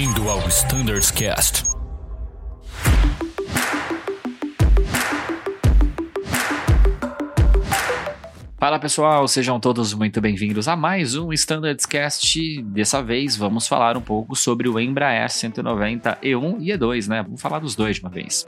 Bem-vindo ao Standards Cast. Fala pessoal, sejam todos muito bem-vindos a mais um Standards Cast. Dessa vez vamos falar um pouco sobre o Embraer 190 E1 e E2, né? Vamos falar dos dois de uma vez.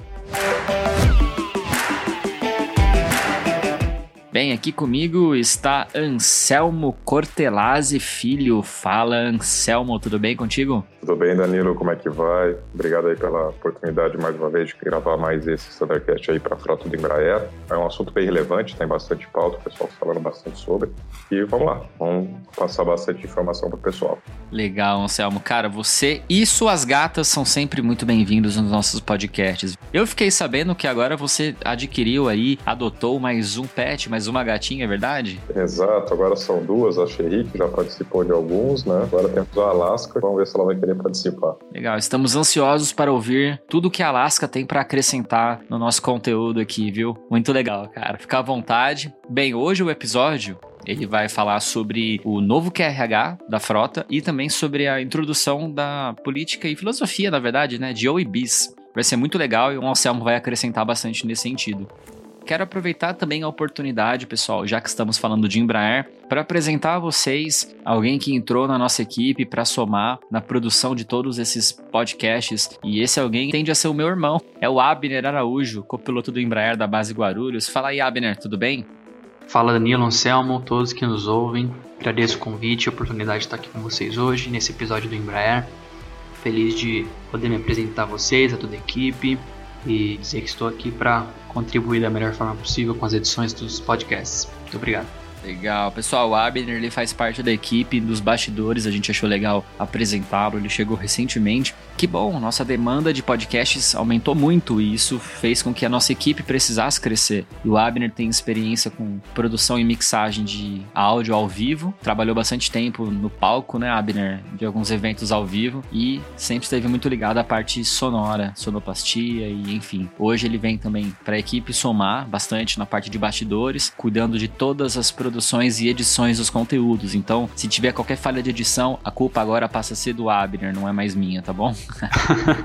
Bem, aqui comigo está Anselmo Cortelazzi Filho. Fala, Anselmo, tudo bem contigo? Tudo bem, Danilo? Como é que vai? Obrigado aí pela oportunidade mais uma vez de gravar mais esse Standardcast aí para a frota do Embraer. É um assunto bem relevante, tem bastante pauta, o pessoal falando bastante sobre. E vamos lá, vamos passar bastante informação para o pessoal. Legal, Anselmo. Cara, você e suas gatas são sempre muito bem-vindos nos nossos podcasts. Eu fiquei sabendo que agora você adquiriu aí, adotou mais um pet, mais uma gatinha, é verdade? Exato, agora são duas. A Sherry, que já participou de alguns, né? Agora temos a Alaska, vamos ver se ela vai querer participar. Legal, estamos ansiosos para ouvir tudo que a Alaska tem para acrescentar no nosso conteúdo aqui, viu? Muito legal, cara. Fica à vontade. Bem, hoje o episódio ele vai falar sobre o novo QRH da frota e também sobre a introdução da política e filosofia, na verdade, né, de OEBs. Vai ser muito legal e o Anselmo vai acrescentar bastante nesse sentido. Quero aproveitar também a oportunidade, pessoal, já que estamos falando de Embraer, para apresentar a vocês alguém que entrou na nossa equipe para somar na produção de todos esses podcasts. E esse alguém tende a ser o meu irmão, é o Abner Araújo, copiloto do Embraer da base Guarulhos. Fala aí, Abner, tudo bem? Fala Danilo, Anselmo, todos que nos ouvem. Agradeço o convite e a oportunidade de estar aqui com vocês hoje, nesse episódio do Embraer. Feliz de poder me apresentar a vocês, a toda a equipe e dizer que estou aqui para contribuir da melhor forma possível com as edições dos podcasts. Muito obrigado. Legal. Pessoal, o Abner ele faz parte da equipe dos bastidores, a gente achou legal apresentá-lo, ele chegou recentemente. Que bom, nossa demanda de podcasts aumentou muito e isso fez com que a nossa equipe precisasse crescer. E o Abner tem experiência com produção e mixagem de áudio ao vivo, trabalhou bastante tempo no palco, né, Abner, de alguns eventos ao vivo e sempre esteve muito ligado à parte sonora, sonoplastia e enfim. Hoje ele vem também para a equipe somar bastante na parte de bastidores, cuidando de todas as produções produções e edições dos conteúdos. Então, se tiver qualquer falha de edição, a culpa agora passa a ser do Abner, não é mais minha, tá bom?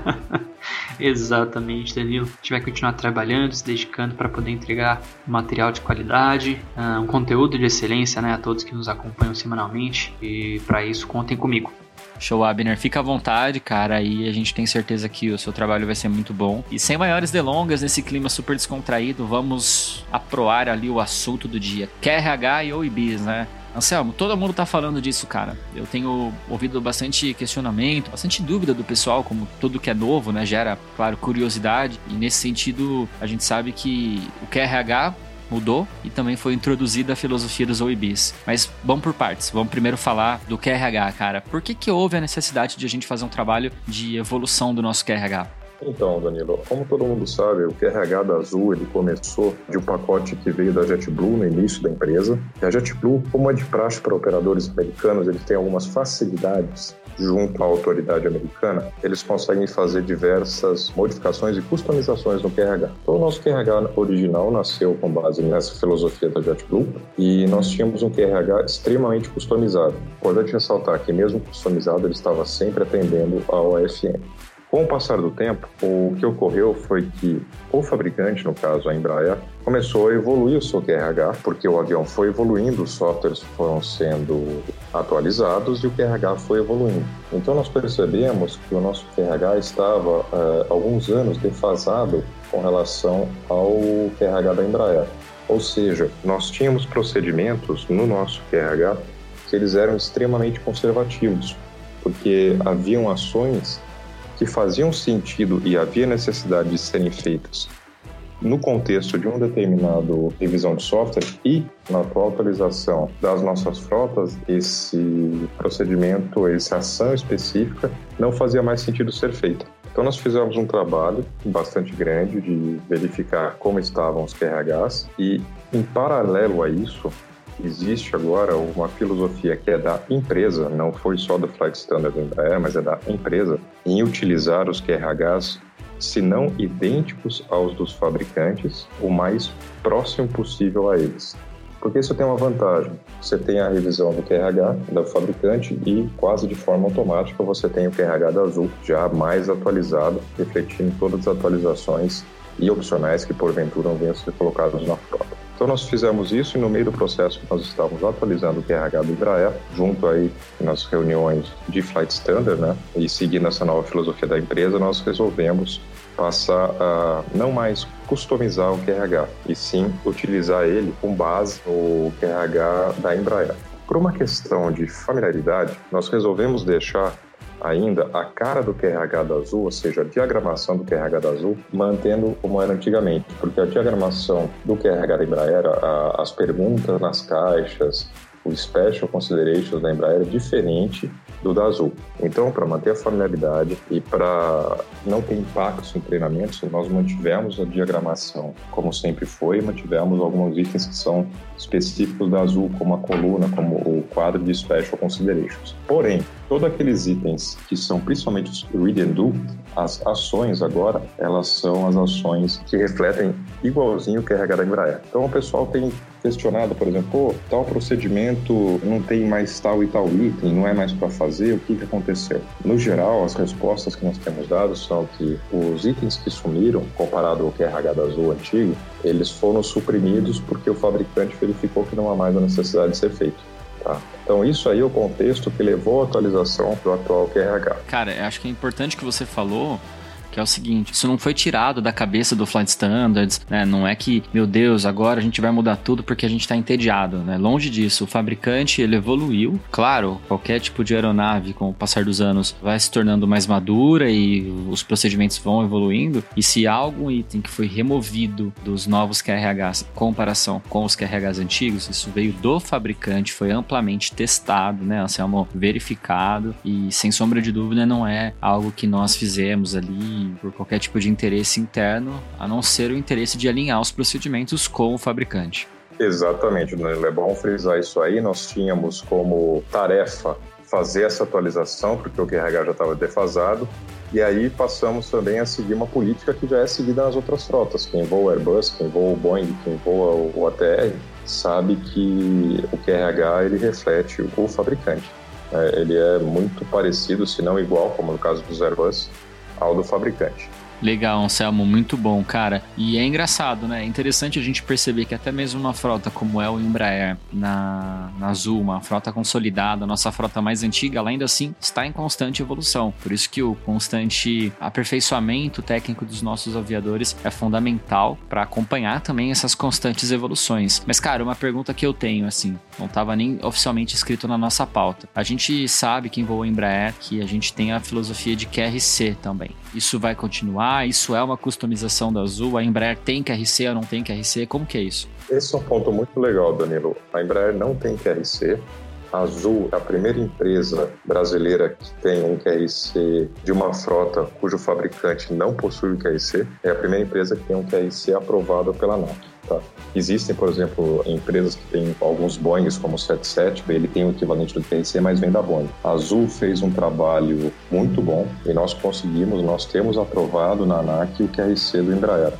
Exatamente, Danilo. A gente vai continuar trabalhando, se dedicando para poder entregar material de qualidade, ah, um conteúdo de excelência né, a todos que nos acompanham semanalmente. E para isso, contem comigo. Show, Abner. Fica à vontade, cara, e a gente tem certeza que o seu trabalho vai ser muito bom. E sem maiores delongas, nesse clima super descontraído, vamos aproar ali o assunto do dia. QRH e OIBs, né? Anselmo, todo mundo tá falando disso, cara. Eu tenho ouvido bastante questionamento, bastante dúvida do pessoal, como tudo que é novo, né, gera, claro, curiosidade. E nesse sentido, a gente sabe que o QRH mudou e também foi introduzida a filosofia dos OIBs. Mas vamos por partes. Vamos primeiro falar do QRH, cara. Por que, que houve a necessidade de a gente fazer um trabalho de evolução do nosso QRH? Então, Danilo, como todo mundo sabe, o QRH da Azul ele começou de um pacote que veio da JetBlue no início da empresa. E a JetBlue, como é de praxe para operadores americanos, eles têm algumas facilidades junto à autoridade americana, eles conseguem fazer diversas modificações e customizações no QRH. Então, o nosso QRH original nasceu com base nessa filosofia da JetBlue e nós tínhamos um QRH extremamente customizado. Importante ressaltar que, mesmo customizado, ele estava sempre atendendo ao AFM. Com o passar do tempo, o que ocorreu foi que o fabricante, no caso a Embraer, começou a evoluir o seu QRH, porque o avião foi evoluindo, os softwares foram sendo atualizados e o QRH foi evoluindo. Então nós percebemos que o nosso QRH estava uh, alguns anos defasado com relação ao QRH da Embraer. Ou seja, nós tínhamos procedimentos no nosso QRH que eles eram extremamente conservativos, porque haviam ações que faziam sentido e havia necessidade de serem feitas no contexto de um determinado revisão de software e na atual atualização das nossas frotas, esse procedimento, essa ação específica não fazia mais sentido ser feita. Então nós fizemos um trabalho bastante grande de verificar como estavam os QRHs e em paralelo a isso, existe agora uma filosofia que é da empresa, não foi só do Flight Standard Embraer, mas é da empresa, em utilizar os QRHs, se não idênticos aos dos fabricantes, o mais próximo possível a eles. Porque isso tem uma vantagem. Você tem a revisão do QRH do fabricante e quase de forma automática você tem o QRH da Azul já mais atualizado, refletindo todas as atualizações e opcionais que porventura venham a ser colocados na frota. Então nós fizemos isso e no meio do processo nós estávamos atualizando o QRH do Embraer, junto aí nas reuniões de Flight Standard, né, e seguindo essa nova filosofia da empresa, nós resolvemos passar a não mais customizar o QRH, e sim utilizar ele com base no QRH da Embraer. Por uma questão de familiaridade, nós resolvemos deixar ainda a cara do QRH da Azul, ou seja, a diagramação do QRH da Azul, mantendo como era antigamente, porque a diagramação do QRH da Embraer, a, as perguntas nas caixas, o Special Considerations da Embraer é diferente do da Azul. Então, para manter a familiaridade e para não ter impactos em treinamentos, nós mantivemos a diagramação como sempre foi, mantivemos alguns itens que são específicos da Azul, como a coluna, como o quadro de Special Considerations. Porém, todos aqueles itens que são principalmente os read and do, as ações agora, elas são as ações que refletem igualzinho o QRH da Embraer. Então o pessoal tem questionado, por exemplo, tal procedimento não tem mais tal e tal item, não é mais para fazer, o que, que aconteceu? No geral, as respostas que nós temos dado são que os itens que sumiram, comparado ao QRH da Azul antigo, eles foram suprimidos porque o fabricante verificou que não há mais a necessidade de ser feito. Tá? Então, isso aí é o contexto que levou à atualização do atual QRH. Cara, acho que é importante que você falou que é o seguinte: isso não foi tirado da cabeça do Flight Standards, né? Não é que, meu Deus, agora a gente vai mudar tudo porque a gente está entediado, né? Longe disso, o fabricante ele evoluiu. Claro, qualquer tipo de aeronave, com o passar dos anos, vai se tornando mais madura e os procedimentos vão evoluindo. E se há algum item que foi removido dos novos QRHs em comparação com os QRHs antigos, isso veio do fabricante, foi amplamente testado, né? Anselmo verificado e sem sombra de dúvida não é algo que nós fizemos ali por qualquer tipo de interesse interno, a não ser o interesse de alinhar os procedimentos com o fabricante. Exatamente. É bom frisar isso aí. Nós tínhamos como tarefa fazer essa atualização, porque o QRH já estava defasado, e aí passamos também a seguir uma política que já é seguida nas outras frotas. Quem voa Airbus, quem voa o Boeing, quem voa o ATR, sabe que o QRH ele reflete o fabricante. É, ele é muito parecido, se não igual, como no caso dos Airbus, ao do fabricante. Legal, Anselmo, muito bom, cara. E é engraçado, né? É interessante a gente perceber que até mesmo uma frota como é o Embraer na, na Azul, uma frota consolidada, nossa frota mais antiga, ela ainda assim está em constante evolução. Por isso que o constante aperfeiçoamento técnico dos nossos aviadores é fundamental para acompanhar também essas constantes evoluções. Mas, cara, uma pergunta que eu tenho, assim, não estava nem oficialmente escrito na nossa pauta. A gente sabe, quem voa Embraer, que a gente tem a filosofia de QRC também. Isso vai continuar? Isso é uma customização da Azul? A Embraer tem QRC ou não tem QRC? Como que é isso? Esse é um ponto muito legal, Danilo. A Embraer não tem QRC. A Azul é a primeira empresa brasileira que tem um QRC de uma frota cujo fabricante não possui o QRC. É a primeira empresa que tem um QRC aprovado pela ANAC. Tá? Existem, por exemplo, empresas que têm alguns Boeings, como o 77, ele tem o equivalente do QRC, mas vem da Boeing. A Azul fez um trabalho muito bom e nós conseguimos, nós temos aprovado na ANAC o QRC do Embraer.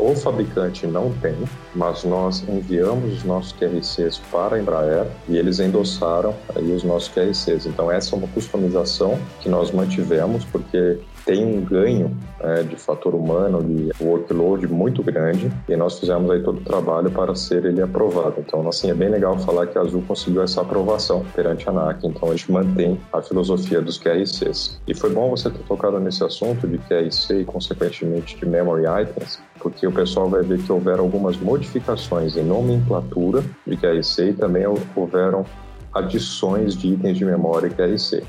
O fabricante não tem, mas nós enviamos os nossos QRCs para a Embraer e eles endossaram aí os nossos QRCs. Então essa é uma customização que nós mantivemos porque tem um ganho é, de fator humano, de workload muito grande, e nós fizemos aí todo o trabalho para ser ele aprovado. Então, assim, é bem legal falar que a Azul conseguiu essa aprovação perante a ANAC, então a gente mantém a filosofia dos QRCs. E foi bom você ter tocado nesse assunto de QRC e, consequentemente, de Memory Items, porque o pessoal vai ver que houveram algumas modificações em nomenclatura de QRC e também houveram adições de itens de memória QRC.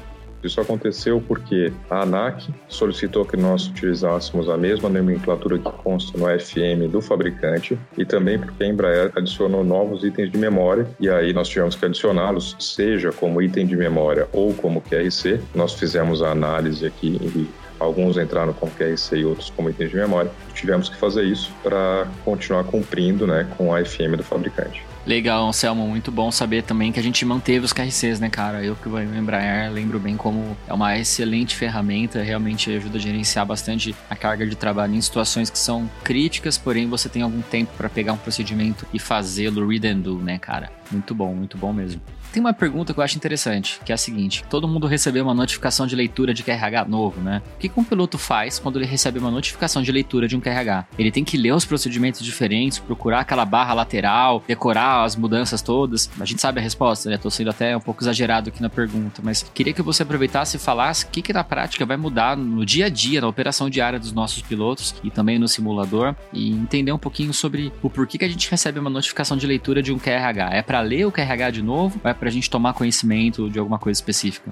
Isso aconteceu porque a ANAC solicitou que nós utilizássemos a mesma nomenclatura que consta no FM do fabricante e também porque a Embraer adicionou novos itens de memória e aí nós tivemos que adicioná-los, seja como item de memória ou como QRC. Nós fizemos a análise aqui e alguns entraram como QRC e outros como itens de memória. Tivemos que fazer isso para continuar cumprindo né, com a FM do fabricante. Legal, Anselmo, muito bom saber também que a gente manteve os KRCs, né, cara? Eu que vou em Embraer lembro bem como é uma excelente ferramenta, realmente ajuda a gerenciar bastante a carga de trabalho em situações que são críticas, porém você tem algum tempo para pegar um procedimento e fazê-lo read and do, né, cara? Muito bom, muito bom mesmo. Tem uma pergunta que eu acho interessante, que é a seguinte: todo mundo recebeu uma notificação de leitura de QRH novo, né? O que um piloto faz quando ele recebe uma notificação de leitura de um QRH? Ele tem que ler os procedimentos diferentes, procurar aquela barra lateral, decorar as mudanças todas. A gente sabe a resposta, né? Tô sendo até um pouco exagerado aqui na pergunta, mas queria que você aproveitasse e falasse o que, que na prática vai mudar no dia a dia, na operação diária dos nossos pilotos e também no simulador e entender um pouquinho sobre o porquê que a gente recebe uma notificação de leitura de um QRH. É para ler o QRH de novo? Ou é para a gente tomar conhecimento de alguma coisa específica?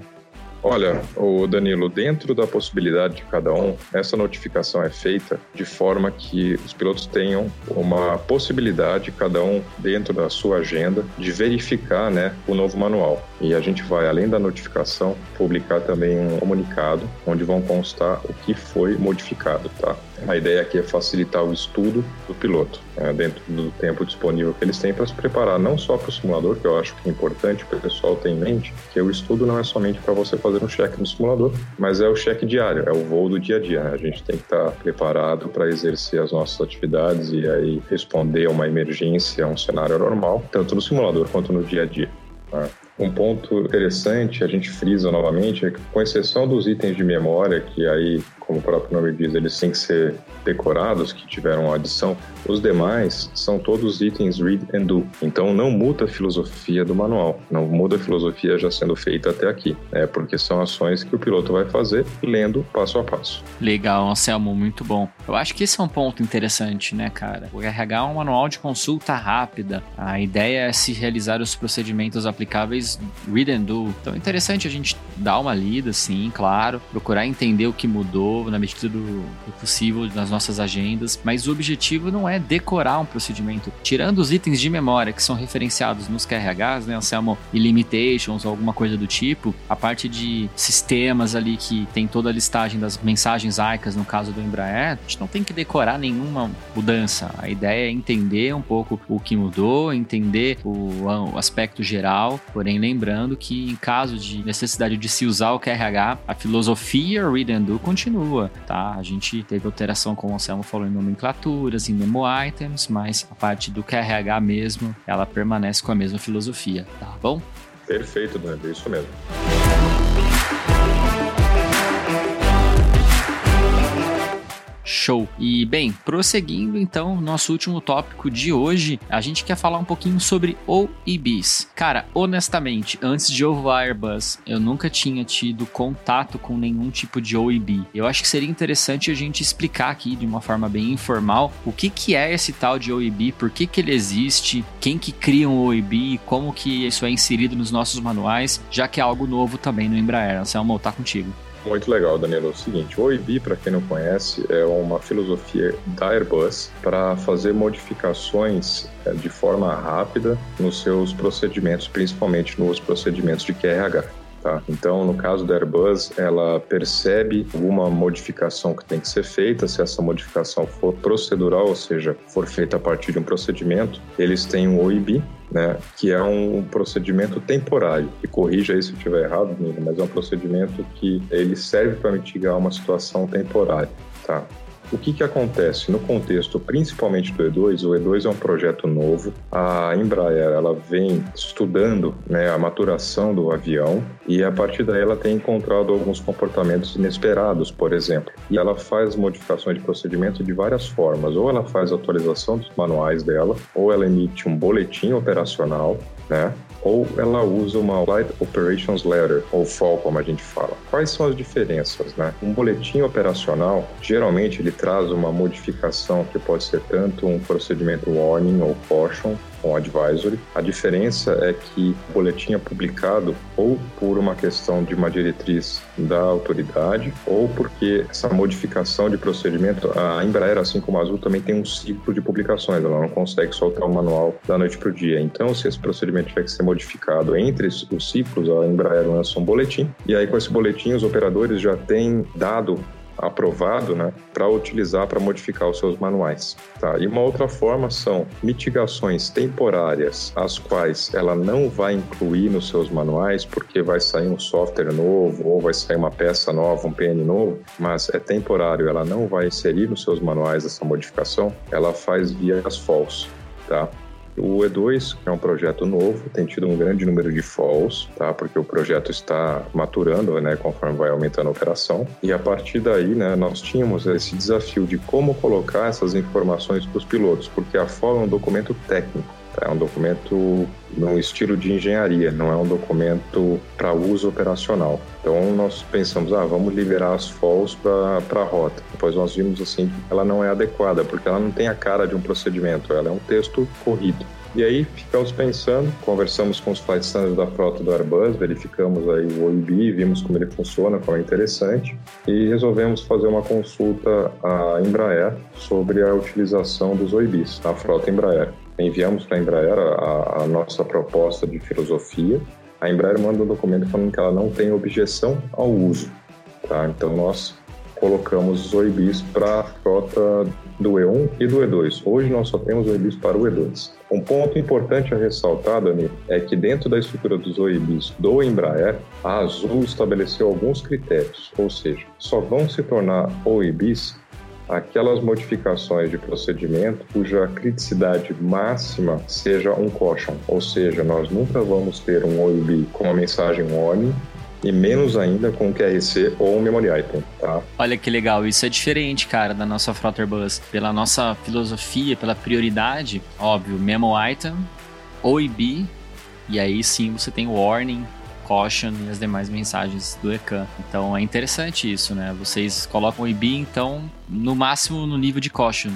Olha, o Danilo, dentro da possibilidade de cada um, essa notificação é feita de forma que os pilotos tenham uma possibilidade, cada um dentro da sua agenda, de verificar né, o novo manual. E a gente vai, além da notificação, publicar também um comunicado onde vão constar o que foi modificado, tá? A ideia aqui é facilitar o estudo do piloto, né, dentro do tempo disponível que eles têm para se preparar, não só para o simulador, que eu acho que é importante que o pessoal tenha em mente, que o estudo não é somente para você fazer um cheque no simulador, mas é o cheque diário, é o voo do dia a dia. Né? A gente tem que estar preparado para exercer as nossas atividades e aí responder a uma emergência, a um cenário normal, tanto no simulador quanto no dia a dia. Né? Um ponto interessante, a gente frisa novamente, é que com exceção dos itens de memória, que aí como o próprio nome diz, eles têm que ser decorados, que tiveram adição. Os demais são todos itens read and do. Então não muda a filosofia do manual, não muda a filosofia já sendo feita até aqui, né? porque são ações que o piloto vai fazer lendo passo a passo. Legal, Anselmo, muito bom. Eu acho que esse é um ponto interessante, né, cara? O RH é um manual de consulta rápida. A ideia é se realizar os procedimentos aplicáveis read and do. Então é interessante a gente dar uma lida, sim, claro, procurar entender o que mudou, na medida do, do possível nas nossas agendas, mas o objetivo não é decorar um procedimento. Tirando os itens de memória que são referenciados nos QRHs, né, Anselmo, e limitations ou alguma coisa do tipo, a parte de sistemas ali que tem toda a listagem das mensagens AICAS, no caso do Embraer, a gente não tem que decorar nenhuma mudança. A ideia é entender um pouco o que mudou, entender o, o aspecto geral, porém lembrando que em caso de necessidade de se usar o QRH, a filosofia read and do continua continua, tá? A gente teve alteração, como o Anselmo falou, em nomenclaturas, em memo items, mas a parte do QRH mesmo, ela permanece com a mesma filosofia, tá bom? Perfeito, Dani, é isso mesmo. Show. E bem, prosseguindo então, nosso último tópico de hoje, a gente quer falar um pouquinho sobre OEBs. Cara, honestamente, antes de ovo Airbus, eu nunca tinha tido contato com nenhum tipo de OEB. Eu acho que seria interessante a gente explicar aqui de uma forma bem informal o que, que é esse tal de OEB, por que, que ele existe, quem que cria um OEB, como que isso é inserido nos nossos manuais, já que é algo novo também no Embraer. Anselmo, tá contigo. Muito legal, Danilo. É o seguinte, o OIB, para quem não conhece, é uma filosofia da Airbus para fazer modificações é, de forma rápida nos seus procedimentos, principalmente nos procedimentos de QRH. Tá? Então, no caso da Airbus, ela percebe alguma modificação que tem que ser feita. Se essa modificação for procedural, ou seja, for feita a partir de um procedimento, eles têm um OIB, né, que é um procedimento temporário. E corrija aí se eu estiver errado, mas é um procedimento que ele serve para mitigar uma situação temporária. Tá? O que, que acontece no contexto, principalmente do E2? O E2 é um projeto novo. A Embraer ela vem estudando né, a maturação do avião e a partir daí ela tem encontrado alguns comportamentos inesperados, por exemplo. E ela faz modificações de procedimento de várias formas. Ou ela faz atualização dos manuais dela, ou ela emite um boletim operacional, né? Ou ela usa uma Flight Operations Letter, ou FOL, como a gente fala. Quais são as diferenças? Né? Um boletim operacional, geralmente ele traz uma modificação que pode ser tanto um procedimento warning ou caution, com advisory. A diferença é que o boletim é publicado ou por uma questão de uma diretriz da autoridade ou porque essa modificação de procedimento, a Embraer, assim como a Azul, também tem um ciclo de publicações, ela não consegue soltar o manual da noite para o dia. Então, se esse procedimento tiver que ser modificado entre os ciclos, a Embraer lança um boletim e aí com esse boletim os operadores já têm dado aprovado né, para utilizar para modificar os seus manuais. Tá? E uma outra forma são mitigações temporárias, as quais ela não vai incluir nos seus manuais porque vai sair um software novo ou vai sair uma peça nova, um PN novo, mas é temporário, ela não vai inserir nos seus manuais essa modificação, ela faz via as false. Tá? O E2, que é um projeto novo, tem tido um grande número de falls, tá? Porque o projeto está maturando, né, conforme vai aumentando a operação. E a partir daí, né, nós tínhamos esse desafio de como colocar essas informações para os pilotos, porque a FOL é um documento técnico. É um documento no estilo de engenharia, não é um documento para uso operacional. Então nós pensamos, ah, vamos liberar as FOLs para a rota. Depois nós vimos assim que ela não é adequada, porque ela não tem a cara de um procedimento, ela é um texto corrido. E aí ficamos pensando, conversamos com os flight standards da frota do Airbus, verificamos aí o OIB, vimos como ele funciona, como é interessante, e resolvemos fazer uma consulta à Embraer sobre a utilização dos OIBs na frota Embraer enviamos para a Embraer a, a, nossa proposta de filosofia. A Embraer manda um documento falando que ela não tem objeção ao uso. Tá? Então nós colocamos os OIBs para a frota do E1 e do E2. Hoje nós só temos OIBs para o E2. Um ponto importante a ressaltar, Dani, é que dentro da estrutura dos OIBs do Embraer, a Azul estabeleceu alguns critérios, ou seja, só vão se tornar OIBs aquelas modificações de procedimento cuja criticidade máxima seja um caution, ou seja, nós nunca vamos ter um OIB com uma mensagem warning e menos ainda com QRC ou um memory item, tá? Olha que legal, isso é diferente, cara, da nossa frota Airbus. Pela nossa filosofia, pela prioridade, óbvio, memo item, OIB, e aí sim você tem o warning, caution e as demais mensagens do ECAN. Então é interessante isso, né? Vocês colocam o IB, então, no máximo no nível de caution.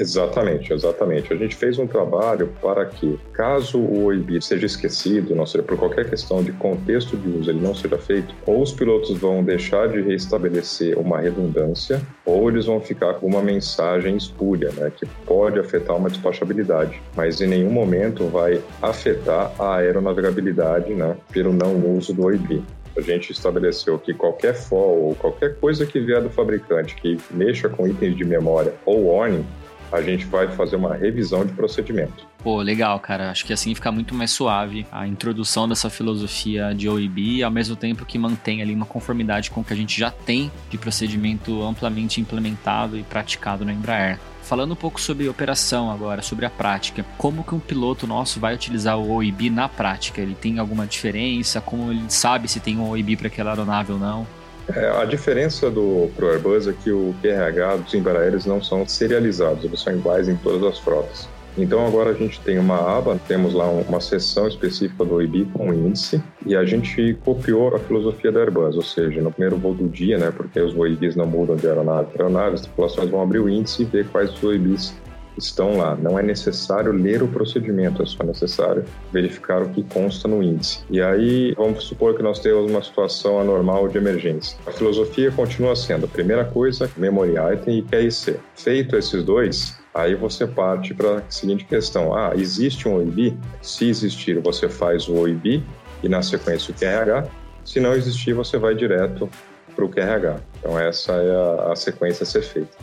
Exatamente, exatamente. A gente fez um trabalho para que, caso o OIB seja esquecido, não seja por qualquer questão de contexto de uso, ele não seja feito, ou os pilotos vão deixar de restabelecer uma redundância, ou eles vão ficar com uma mensagem espúria, né, que pode afetar uma despachabilidade, mas em nenhum momento vai afetar a aeronavegabilidade, né, pelo não uso do OIB a gente estabeleceu que qualquer FOL ou qualquer coisa que vier do fabricante que mexa com itens de memória ou warning, a gente vai fazer uma revisão de procedimento. Pô, legal, cara. Acho que assim fica muito mais suave a introdução dessa filosofia de OIB, ao mesmo tempo que mantém ali uma conformidade com o que a gente já tem de procedimento amplamente implementado e praticado na Embraer. Falando um pouco sobre operação agora, sobre a prática, como que um piloto nosso vai utilizar o OIB na prática? Ele tem alguma diferença? Como ele sabe se tem um OIB para aquela aeronave ou não? É, a diferença do pro Airbus é que o QRH dos Embraers não são serializados, eles são iguais em todas as frotas. Então agora a gente tem uma aba, temos lá uma seção específica do OIB com índice e a gente copiou a filosofia da Airbus, ou seja, no primeiro voo do dia, né, porque os OIBs não mudam de aeronave para aeronave, as tripulações vão abrir o índice e ver quais os OIBs estão lá. Não é necessário ler o procedimento, é só necessário verificar o que consta no índice. E aí, vamos supor que nós temos uma situação anormal de emergência. A filosofia continua sendo a primeira coisa, memory item e QIC. Feito esses dois, Aí você parte para a seguinte questão: ah, existe um OIB? Se existir, você faz o OIB e na sequência o QRH. Se não existir, você vai direto para o QRH. Então essa é a, a sequência a ser feita.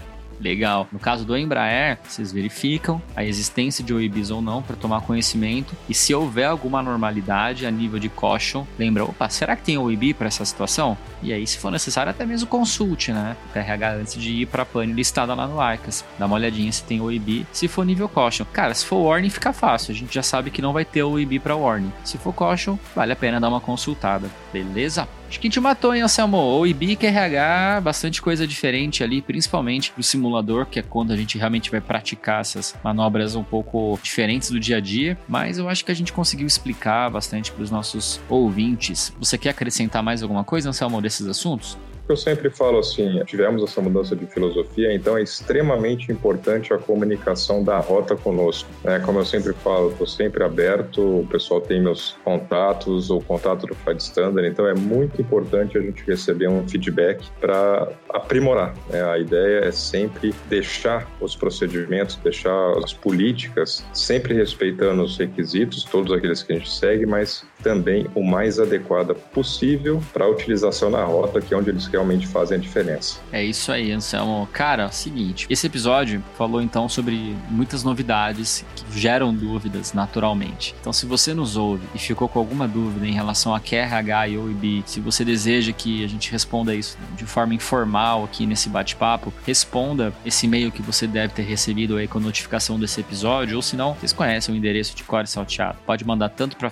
Legal. No caso do Embraer, vocês verificam a existência de OIBs ou não para tomar conhecimento e se houver alguma anormalidade a nível de caution, lembra, opa, será que tem OIB para essa situação? E aí, se for necessário, até mesmo consulte, né? O RH antes de ir para a pane listada lá no Arcas. Dá uma olhadinha se tem OIB, se for nível caution. Cara, se for warning, fica fácil. A gente já sabe que não vai ter OIB para warning. Se for caution, vale a pena dar uma consultada. Beleza? Acho que te matou, hein, Anselmo? OIB e QRH, bastante coisa diferente ali, principalmente pro simulador, que é quando a gente realmente vai praticar essas manobras um pouco diferentes do dia a dia. Mas eu acho que a gente conseguiu explicar bastante para os nossos ouvintes. Você quer acrescentar mais alguma coisa, Anselmo, desses assuntos? Eu sempre falo assim, tivemos essa mudança de filosofia, então é extremamente importante a comunicação da rota conosco. Né? Como eu sempre falo, estou sempre aberto, o pessoal tem meus contatos, o contato do Flight Standard, então é muito importante a gente receber um feedback para aprimorar. Né? A ideia é sempre deixar os procedimentos, deixar as políticas, sempre respeitando os requisitos, todos aqueles que a gente segue, mas também o mais adequada possível para a utilização na rota, que é onde eles realmente fazem a diferença. É isso aí, Anselmo. Cara, é seguinte, esse episódio falou então sobre muitas novidades que geram dúvidas naturalmente. Então, se você nos ouve e ficou com alguma dúvida em relação a QRH e OIB, se você deseja que a gente responda isso de forma informal aqui nesse bate-papo, responda esse e-mail que você deve ter recebido aí com a notificação desse episódio, ou se não, vocês conhecem o endereço de Core Salteado. Pode mandar tanto para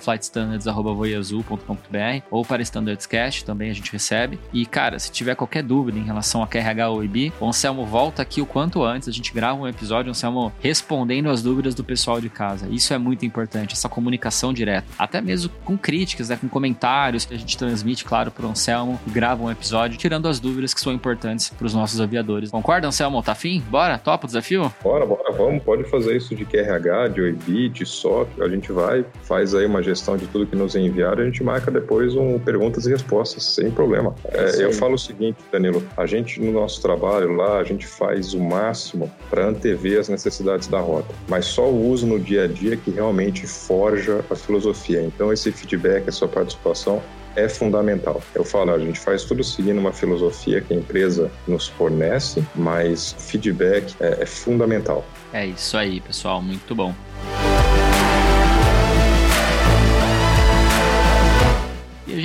flightstandards.voiazul.com.br ou para StandardsCast, também a gente recebe. E, cara, se tiver qualquer dúvida em relação a QRH ou OIB, o Anselmo volta aqui o quanto antes, a gente grava um episódio, o Anselmo respondendo as dúvidas do pessoal de casa. Isso é muito importante, essa comunicação direta. Até mesmo com críticas, né, com comentários que a gente transmite, claro, para o Anselmo e grava um episódio tirando as dúvidas que são importantes para os nossos aviadores. Concorda, Anselmo? Tá afim? Bora? Topa o desafio? Bora, bora, vamos. Pode fazer isso de QRH, de OIB, de SOC. A gente vai, faz aí uma gestão de tudo que nos enviaram, a gente marca depois um perguntas e respostas, sem problema. É, eu falo o seguinte, Danilo, a gente no nosso trabalho lá, a gente faz o máximo para antever as necessidades da rota, mas só o uso no dia a dia que realmente forja a filosofia. Então esse feedback, essa participação é fundamental. Eu falo, a gente faz tudo seguindo uma filosofia que a empresa nos fornece, mas feedback é, é fundamental. É isso aí, pessoal, muito bom.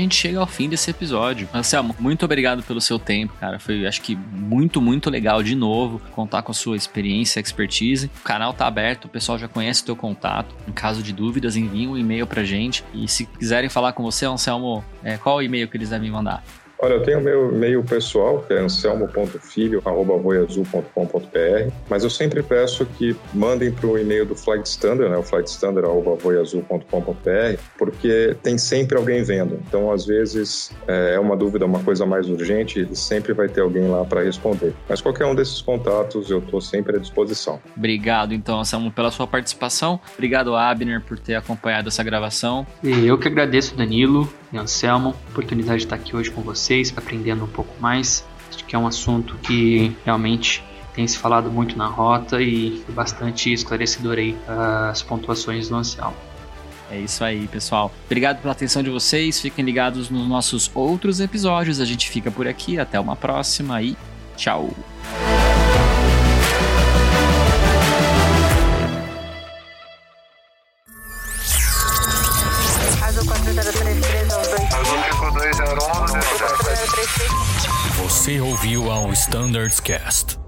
Gente chega ao fim desse episódio. Anselmo, muito obrigado pelo seu tempo, cara. Foi, acho que, muito, muito legal de novo contar com a sua experiência, expertise. O canal tá aberto, o pessoal já conhece o teu contato. Em caso de dúvidas, enviem um e-mail pra gente. E se quiserem falar com você, Anselmo, é, qual o e-mail que eles devem mandar? Olha, eu tenho meu e-mail pessoal, que é anselmo.filho.voiazul.com.br, mas eu sempre peço que mandem para o e-mail do Flight Standard, né, o flightstandard.voiazul.com.br, porque tem sempre alguém vendo. Então, às vezes, é uma dúvida, uma coisa mais urgente, sempre vai ter alguém lá para responder. Mas qualquer um desses contatos, eu estou sempre à disposição. Obrigado, então, Anselmo, pela sua participação. Obrigado, Abner, por ter acompanhado essa gravação. E eu que agradeço, Danilo e Anselmo, a oportunidade de estar aqui hoje com vocês aprendendo um pouco mais. Acho que é um assunto que realmente tem se falado muito na rota e bastante esclarecedor aí as pontuações do Anselmo. É isso aí, pessoal. Obrigado pela atenção de vocês. Fiquem ligados nos nossos outros episódios. A gente fica por aqui. Até uma próxima e tchau. Ouviu ao Standards Cast.